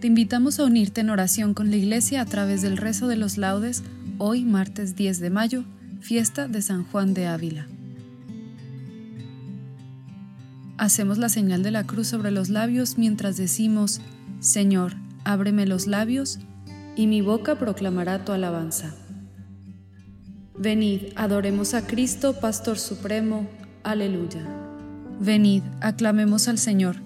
Te invitamos a unirte en oración con la Iglesia a través del rezo de los laudes hoy martes 10 de mayo, fiesta de San Juan de Ávila. Hacemos la señal de la cruz sobre los labios mientras decimos, Señor, ábreme los labios, y mi boca proclamará tu alabanza. Venid, adoremos a Cristo, Pastor Supremo. Aleluya. Venid, aclamemos al Señor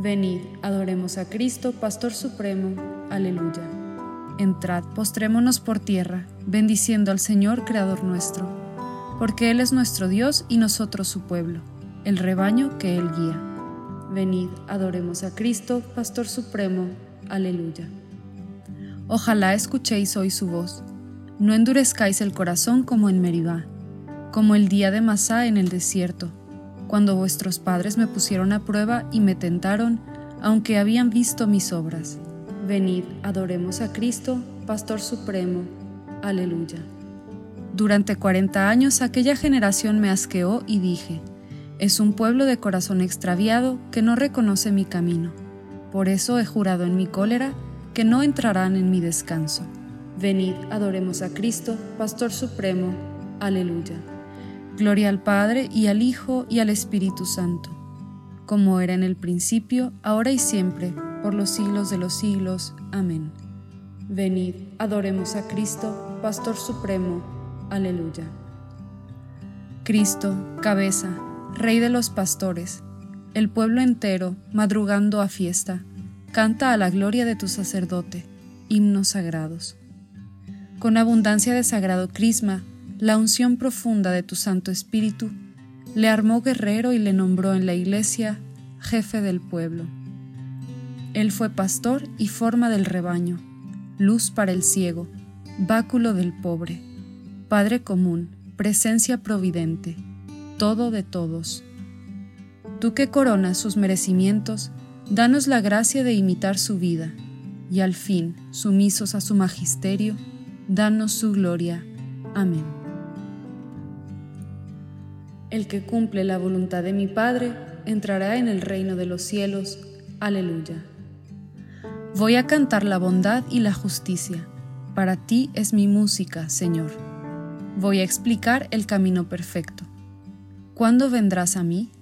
Venid, adoremos a Cristo, Pastor Supremo. Aleluya. Entrad, postrémonos por tierra, bendiciendo al Señor, Creador nuestro, porque Él es nuestro Dios y nosotros su pueblo, el rebaño que Él guía. Venid, adoremos a Cristo, Pastor Supremo. Aleluya. Ojalá escuchéis hoy su voz. No endurezcáis el corazón como en Meribá, como el día de Masá en el desierto cuando vuestros padres me pusieron a prueba y me tentaron, aunque habían visto mis obras. Venid, adoremos a Cristo, Pastor Supremo. Aleluya. Durante cuarenta años aquella generación me asqueó y dije, es un pueblo de corazón extraviado que no reconoce mi camino. Por eso he jurado en mi cólera que no entrarán en mi descanso. Venid, adoremos a Cristo, Pastor Supremo. Aleluya. Gloria al Padre y al Hijo y al Espíritu Santo, como era en el principio, ahora y siempre, por los siglos de los siglos. Amén. Venid, adoremos a Cristo, Pastor Supremo. Aleluya. Cristo, cabeza, Rey de los pastores, el pueblo entero, madrugando a fiesta, canta a la gloria de tu sacerdote, himnos sagrados. Con abundancia de sagrado crisma, la unción profunda de tu Santo Espíritu, le armó guerrero y le nombró en la iglesia jefe del pueblo. Él fue pastor y forma del rebaño, luz para el ciego, báculo del pobre, Padre común, presencia providente, todo de todos. Tú que coronas sus merecimientos, danos la gracia de imitar su vida, y al fin, sumisos a su magisterio, danos su gloria. Amén. El que cumple la voluntad de mi Padre entrará en el reino de los cielos. Aleluya. Voy a cantar la bondad y la justicia. Para ti es mi música, Señor. Voy a explicar el camino perfecto. ¿Cuándo vendrás a mí?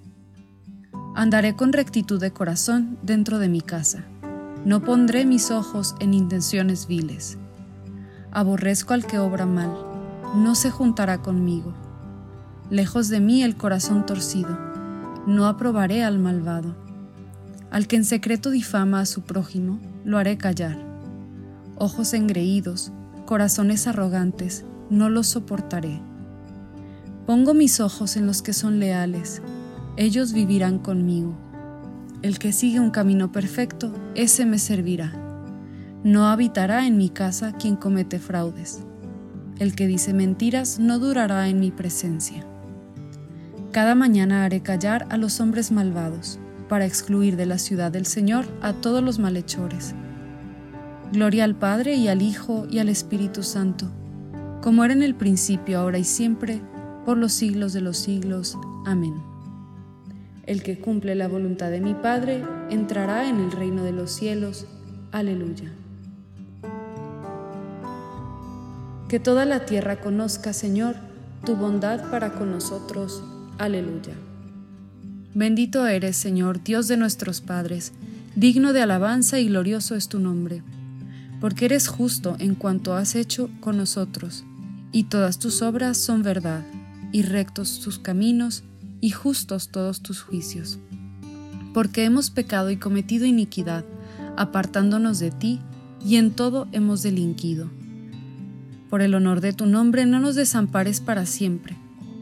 Andaré con rectitud de corazón dentro de mi casa. No pondré mis ojos en intenciones viles. Aborrezco al que obra mal. No se juntará conmigo lejos de mí el corazón torcido, no aprobaré al malvado. Al que en secreto difama a su prójimo, lo haré callar. Ojos engreídos, corazones arrogantes, no lo soportaré. Pongo mis ojos en los que son leales, ellos vivirán conmigo. El que sigue un camino perfecto, ese me servirá. No habitará en mi casa quien comete fraudes. El que dice mentiras no durará en mi presencia. Cada mañana haré callar a los hombres malvados, para excluir de la ciudad del Señor a todos los malhechores. Gloria al Padre y al Hijo y al Espíritu Santo, como era en el principio, ahora y siempre, por los siglos de los siglos. Amén. El que cumple la voluntad de mi Padre entrará en el reino de los cielos. Aleluya. Que toda la tierra conozca, Señor, tu bondad para con nosotros. Aleluya. Bendito eres, Señor, Dios de nuestros padres, digno de alabanza y glorioso es tu nombre, porque eres justo en cuanto has hecho con nosotros, y todas tus obras son verdad, y rectos tus caminos, y justos todos tus juicios. Porque hemos pecado y cometido iniquidad, apartándonos de ti, y en todo hemos delinquido. Por el honor de tu nombre no nos desampares para siempre,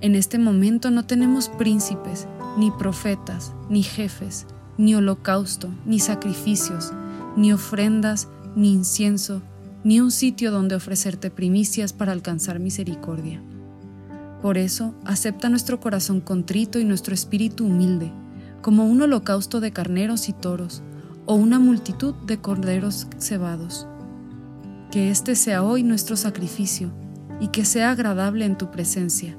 En este momento no tenemos príncipes, ni profetas, ni jefes, ni holocausto, ni sacrificios, ni ofrendas, ni incienso, ni un sitio donde ofrecerte primicias para alcanzar misericordia. Por eso, acepta nuestro corazón contrito y nuestro espíritu humilde, como un holocausto de carneros y toros, o una multitud de corderos cebados. Que este sea hoy nuestro sacrificio, y que sea agradable en tu presencia,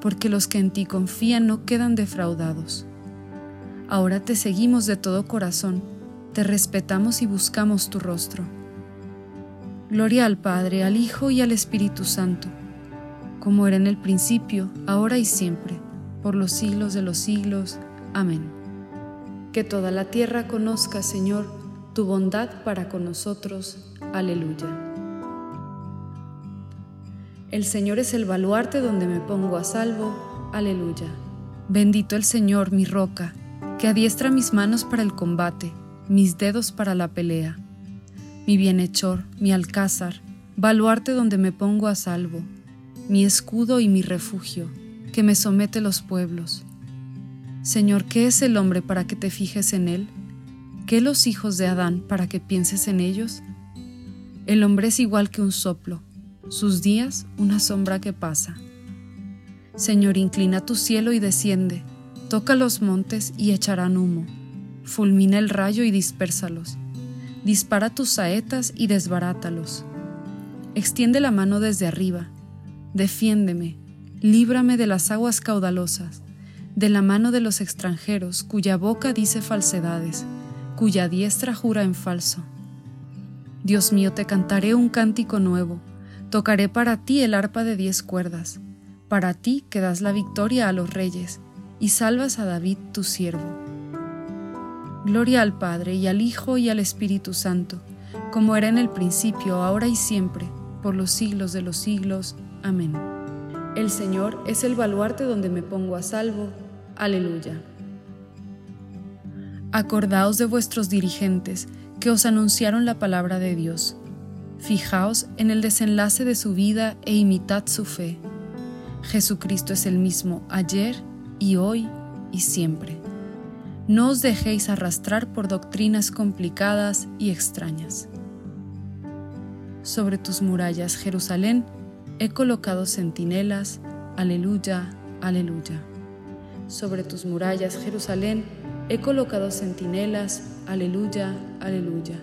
porque los que en ti confían no quedan defraudados. Ahora te seguimos de todo corazón, te respetamos y buscamos tu rostro. Gloria al Padre, al Hijo y al Espíritu Santo, como era en el principio, ahora y siempre, por los siglos de los siglos. Amén. Que toda la tierra conozca, Señor, tu bondad para con nosotros. Aleluya. El Señor es el baluarte donde me pongo a salvo. Aleluya. Bendito el Señor, mi roca, que adiestra mis manos para el combate, mis dedos para la pelea. Mi bienhechor, mi alcázar, baluarte donde me pongo a salvo, mi escudo y mi refugio, que me somete los pueblos. Señor, ¿qué es el hombre para que te fijes en él? ¿Qué los hijos de Adán para que pienses en ellos? El hombre es igual que un soplo sus días una sombra que pasa. Señor, inclina tu cielo y desciende, toca los montes y echarán humo, fulmina el rayo y dispérsalos, dispara tus saetas y desbarátalos. Extiende la mano desde arriba, defiéndeme, líbrame de las aguas caudalosas, de la mano de los extranjeros, cuya boca dice falsedades, cuya diestra jura en falso. Dios mío, te cantaré un cántico nuevo Tocaré para ti el arpa de diez cuerdas, para ti que das la victoria a los reyes, y salvas a David tu siervo. Gloria al Padre, y al Hijo, y al Espíritu Santo, como era en el principio, ahora y siempre, por los siglos de los siglos. Amén. El Señor es el baluarte donde me pongo a salvo. Aleluya. Acordaos de vuestros dirigentes, que os anunciaron la palabra de Dios Fijaos en el desenlace de su vida e imitad su fe. Jesucristo es el mismo ayer y hoy y siempre. No os dejéis arrastrar por doctrinas complicadas y extrañas. Sobre tus murallas, Jerusalén, he colocado centinelas. Aleluya, aleluya. Sobre tus murallas, Jerusalén, he colocado centinelas. Aleluya, aleluya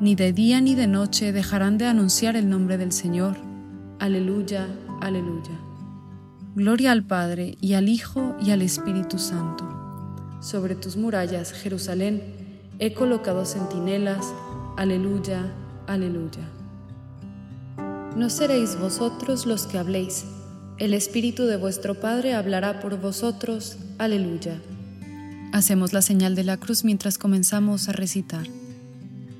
ni de día ni de noche dejarán de anunciar el nombre del Señor. Aleluya, aleluya. Gloria al Padre y al Hijo y al Espíritu Santo. Sobre tus murallas, Jerusalén, he colocado centinelas. Aleluya, aleluya. No seréis vosotros los que habléis, El Espíritu de vuestro Padre hablará por vosotros. Aleluya. Hacemos la señal de la cruz mientras comenzamos a recitar.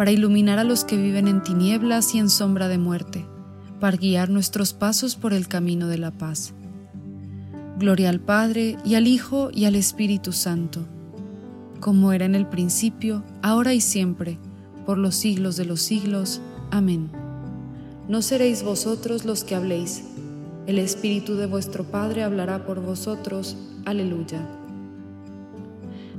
para iluminar a los que viven en tinieblas y en sombra de muerte, para guiar nuestros pasos por el camino de la paz. Gloria al Padre, y al Hijo, y al Espíritu Santo, como era en el principio, ahora y siempre, por los siglos de los siglos. Amén. No seréis vosotros los que habléis, el Espíritu de vuestro Padre hablará por vosotros. Aleluya.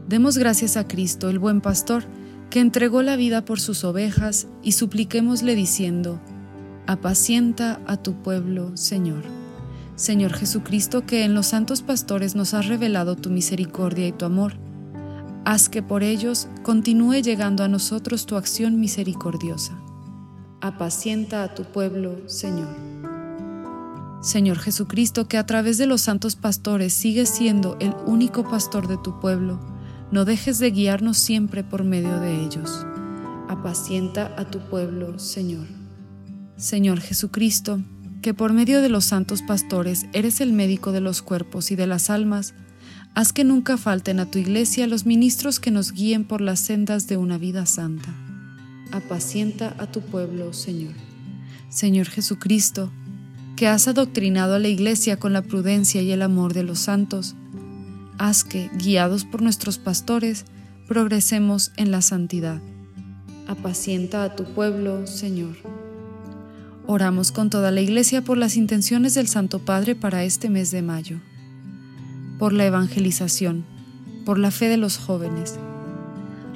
Demos gracias a Cristo, el buen pastor, que entregó la vida por sus ovejas, y supliquémosle diciendo, Apacienta a tu pueblo, Señor. Señor Jesucristo, que en los santos pastores nos has revelado tu misericordia y tu amor, haz que por ellos continúe llegando a nosotros tu acción misericordiosa. Apacienta a tu pueblo, Señor. Señor Jesucristo, que a través de los santos pastores sigues siendo el único pastor de tu pueblo, no dejes de guiarnos siempre por medio de ellos. Apacienta a tu pueblo, Señor. Señor Jesucristo, que por medio de los santos pastores eres el médico de los cuerpos y de las almas, haz que nunca falten a tu iglesia los ministros que nos guíen por las sendas de una vida santa. Apacienta a tu pueblo, Señor. Señor Jesucristo, que has adoctrinado a la Iglesia con la prudencia y el amor de los santos, haz que, guiados por nuestros pastores, progresemos en la santidad. Apacienta a tu pueblo, Señor. Oramos con toda la Iglesia por las intenciones del Santo Padre para este mes de mayo, por la evangelización, por la fe de los jóvenes.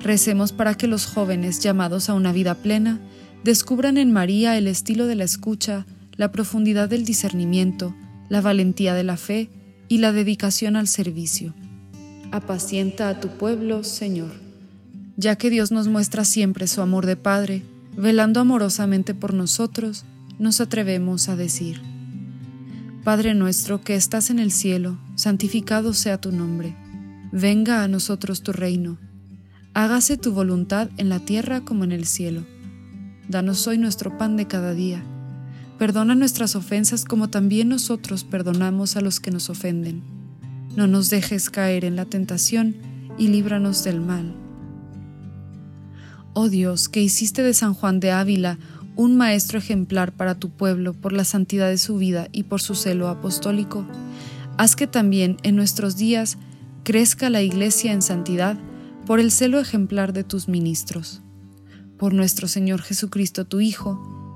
Recemos para que los jóvenes llamados a una vida plena descubran en María el estilo de la escucha, la profundidad del discernimiento, la valentía de la fe y la dedicación al servicio. Apacienta a tu pueblo, Señor. Ya que Dios nos muestra siempre su amor de Padre, velando amorosamente por nosotros, nos atrevemos a decir, Padre nuestro que estás en el cielo, santificado sea tu nombre, venga a nosotros tu reino, hágase tu voluntad en la tierra como en el cielo. Danos hoy nuestro pan de cada día Perdona nuestras ofensas como también nosotros perdonamos a los que nos ofenden. No nos dejes caer en la tentación y líbranos del mal. Oh Dios, que hiciste de San Juan de Ávila un maestro ejemplar para tu pueblo por la santidad de su vida y por su celo apostólico, haz que también en nuestros días crezca la Iglesia en santidad por el celo ejemplar de tus ministros. Por nuestro Señor Jesucristo, tu Hijo,